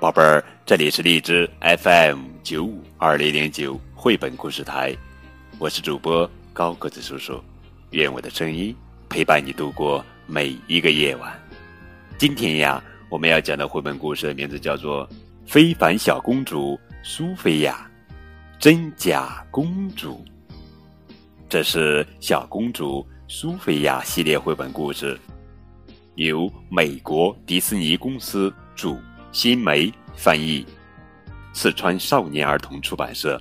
宝贝儿，这里是荔枝 FM 九五二零零九绘本故事台，我是主播高个子叔叔，愿我的声音陪伴你度过每一个夜晚。今天呀，我们要讲的绘本故事的名字叫做《非凡小公主苏菲亚》，真假公主。这是小公主苏菲亚系列绘本故事，由美国迪士尼公司主。新梅翻译，四川少年儿童出版社。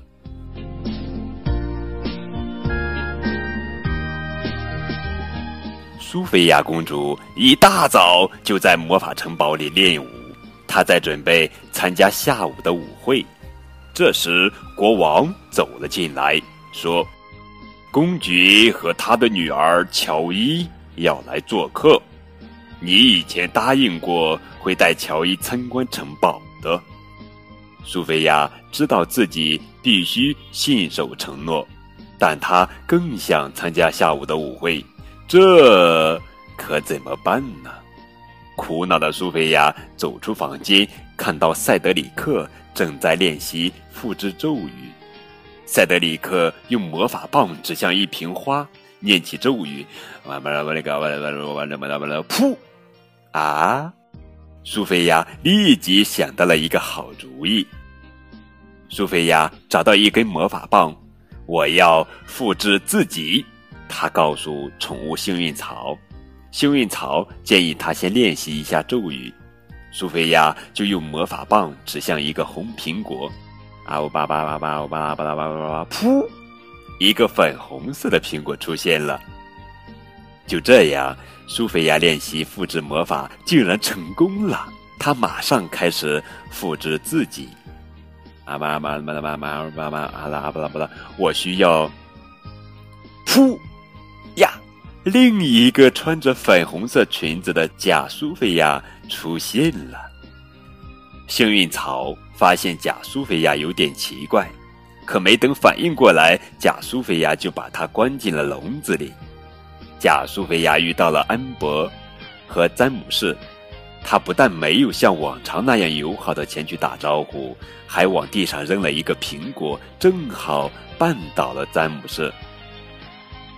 苏菲亚公主一大早就在魔法城堡里练舞，她在准备参加下午的舞会。这时，国王走了进来，说：“公爵和他的女儿乔伊要来做客。”你以前答应过会带乔伊参观城堡的，苏菲亚知道自己必须信守承诺，但她更想参加下午的舞会，这可怎么办呢？苦恼的苏菲亚走出房间，看到塞德里克正在练习复制咒语。塞德里克用魔法棒指向一瓶花，念起咒语：“完了完了个完了完了完了完了完了噗！”啊！苏菲亚立即想到了一个好主意。苏菲亚找到一根魔法棒，我要复制自己。她告诉宠物幸运草，幸运草建议她先练习一下咒语。苏菲亚就用魔法棒指向一个红苹果，啊呜吧吧吧吧呜吧啦吧啦吧吧吧，噗！一个粉红色的苹果出现了。就这样，苏菲亚练习复制魔法竟然成功了。她马上开始复制自己。啊妈妈妈啦妈啦啊吧啊啦啊不啦不啦，我需要，噗！呀，另一个穿着粉红色裙子的假苏菲亚出现了。幸运草发现假苏菲亚有点奇怪，可没等反应过来，假苏菲亚就把它关进了笼子里。假苏菲亚遇到了安博和詹姆士，他不但没有像往常那样友好的前去打招呼，还往地上扔了一个苹果，正好绊倒了詹姆士。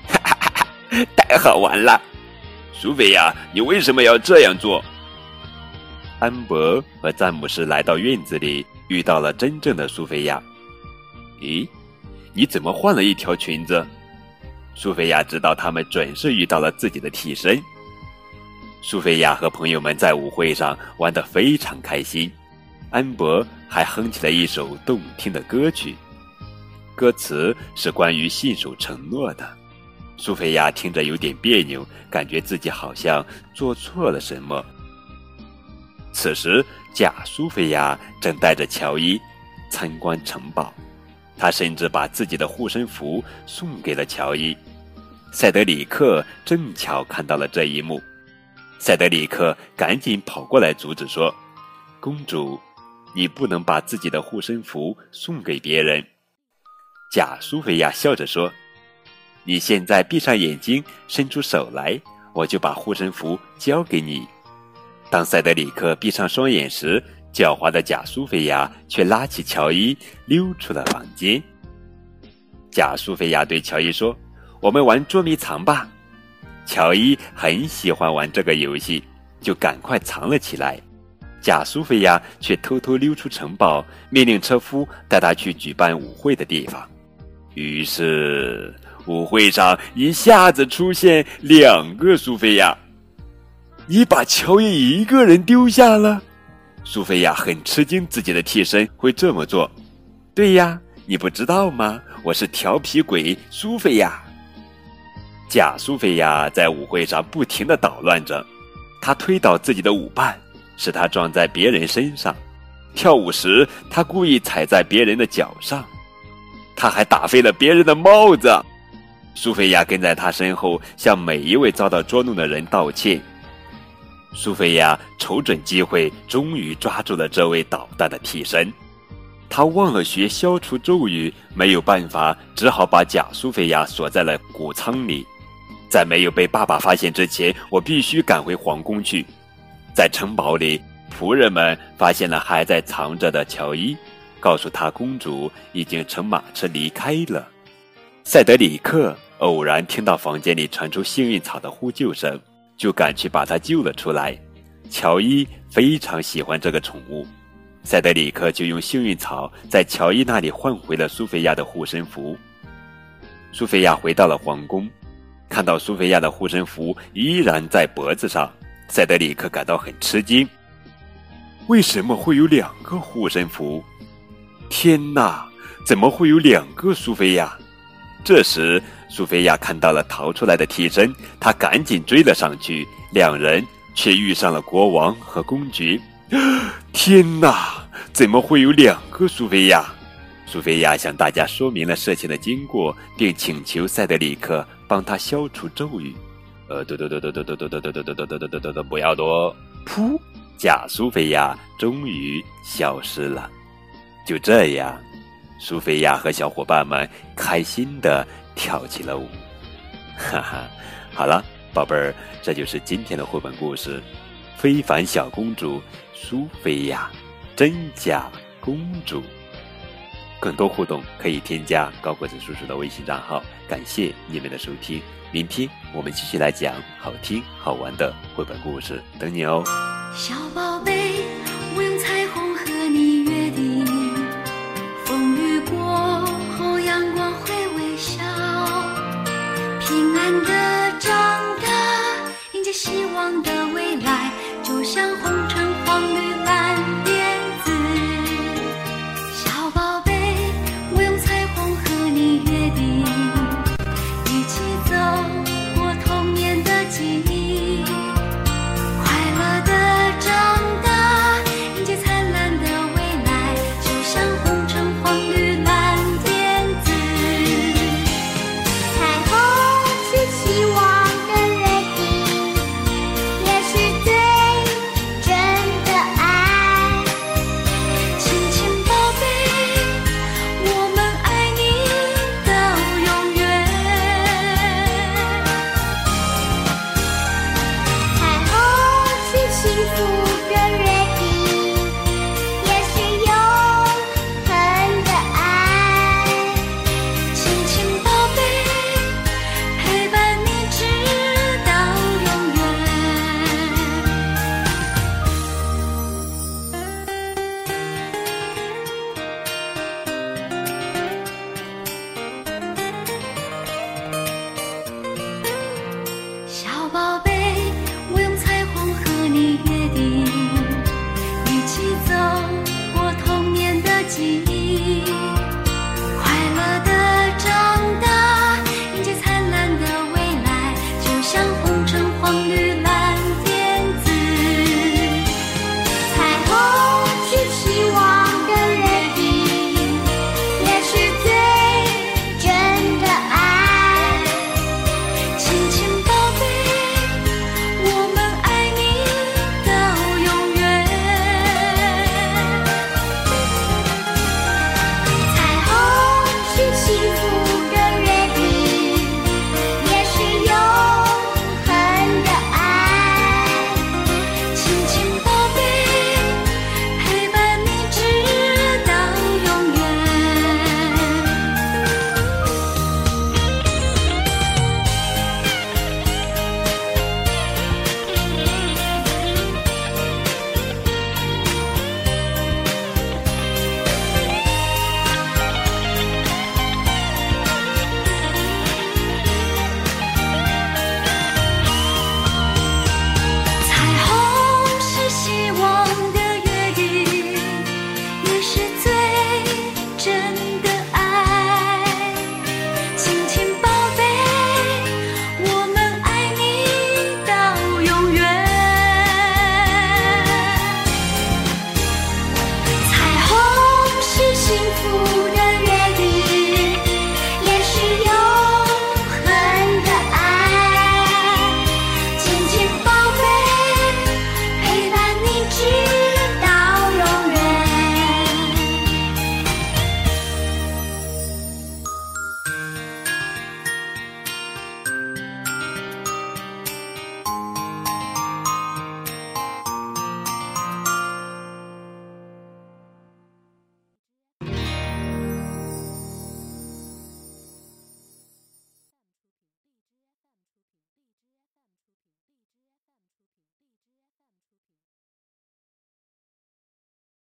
哈哈哈哈！太好玩了，苏菲亚，你为什么要这样做？安博和詹姆士来到院子里，遇到了真正的苏菲亚。咦，你怎么换了一条裙子？苏菲亚知道他们准是遇到了自己的替身。苏菲亚和朋友们在舞会上玩得非常开心，安博还哼起了一首动听的歌曲，歌词是关于信守承诺的。苏菲亚听着有点别扭，感觉自己好像做错了什么。此时，假苏菲亚正带着乔伊参观城堡，她甚至把自己的护身符送给了乔伊。塞德里克正巧看到了这一幕，塞德里克赶紧跑过来阻止说：“公主，你不能把自己的护身符送给别人。”假苏菲亚笑着说：“你现在闭上眼睛，伸出手来，我就把护身符交给你。”当塞德里克闭上双眼时，狡猾的假苏菲亚却拉起乔伊溜出了房间。假苏菲亚对乔伊说。我们玩捉迷藏吧，乔伊很喜欢玩这个游戏，就赶快藏了起来。假苏菲亚却偷偷溜出城堡，命令车夫带他去举办舞会的地方。于是，舞会上一下子出现两个苏菲亚。你把乔伊一个人丢下了？苏菲亚很吃惊，自己的替身会这么做。对呀，你不知道吗？我是调皮鬼苏菲亚。假苏菲亚在舞会上不停的捣乱着，她推倒自己的舞伴，使他撞在别人身上；跳舞时，她故意踩在别人的脚上；她还打飞了别人的帽子。苏菲亚跟在他身后，向每一位遭到捉弄的人道歉。苏菲亚瞅准机会，终于抓住了这位捣蛋的替身。他忘了学消除咒语，没有办法，只好把假苏菲亚锁在了谷仓里。在没有被爸爸发现之前，我必须赶回皇宫去。在城堡里，仆人们发现了还在藏着的乔伊，告诉他公主已经乘马车离开了。塞德里克偶然听到房间里传出幸运草的呼救声，就赶去把它救了出来。乔伊非常喜欢这个宠物，塞德里克就用幸运草在乔伊那里换回了苏菲亚的护身符。苏菲亚回到了皇宫。看到苏菲亚的护身符依然在脖子上，塞德里克感到很吃惊。为什么会有两个护身符？天哪，怎么会有两个苏菲亚？这时，苏菲亚看到了逃出来的替身，她赶紧追了上去，两人却遇上了国王和公爵。天哪，怎么会有两个苏菲亚？苏菲亚向大家说明了事情的经过，并请求塞德里克帮他消除咒语。呃，嘟嘟嘟嘟嘟嘟嘟嘟嘟嘟嘟嘟嘟嘟嘟嘟，不要多！噗，假苏菲亚终于消失了。就这样，苏菲亚和小伙伴们开心的跳起了舞。哈哈，好了，宝贝儿，这就是今天的绘本故事《非凡小公主苏菲亚》，真假公主。更多互动可以添加高个子叔叔的微信账号。感谢你们的收听，明天我们继续来讲好听好玩的绘本故事，等你哦。小宝贝，望的未来，就像红橙黄绿。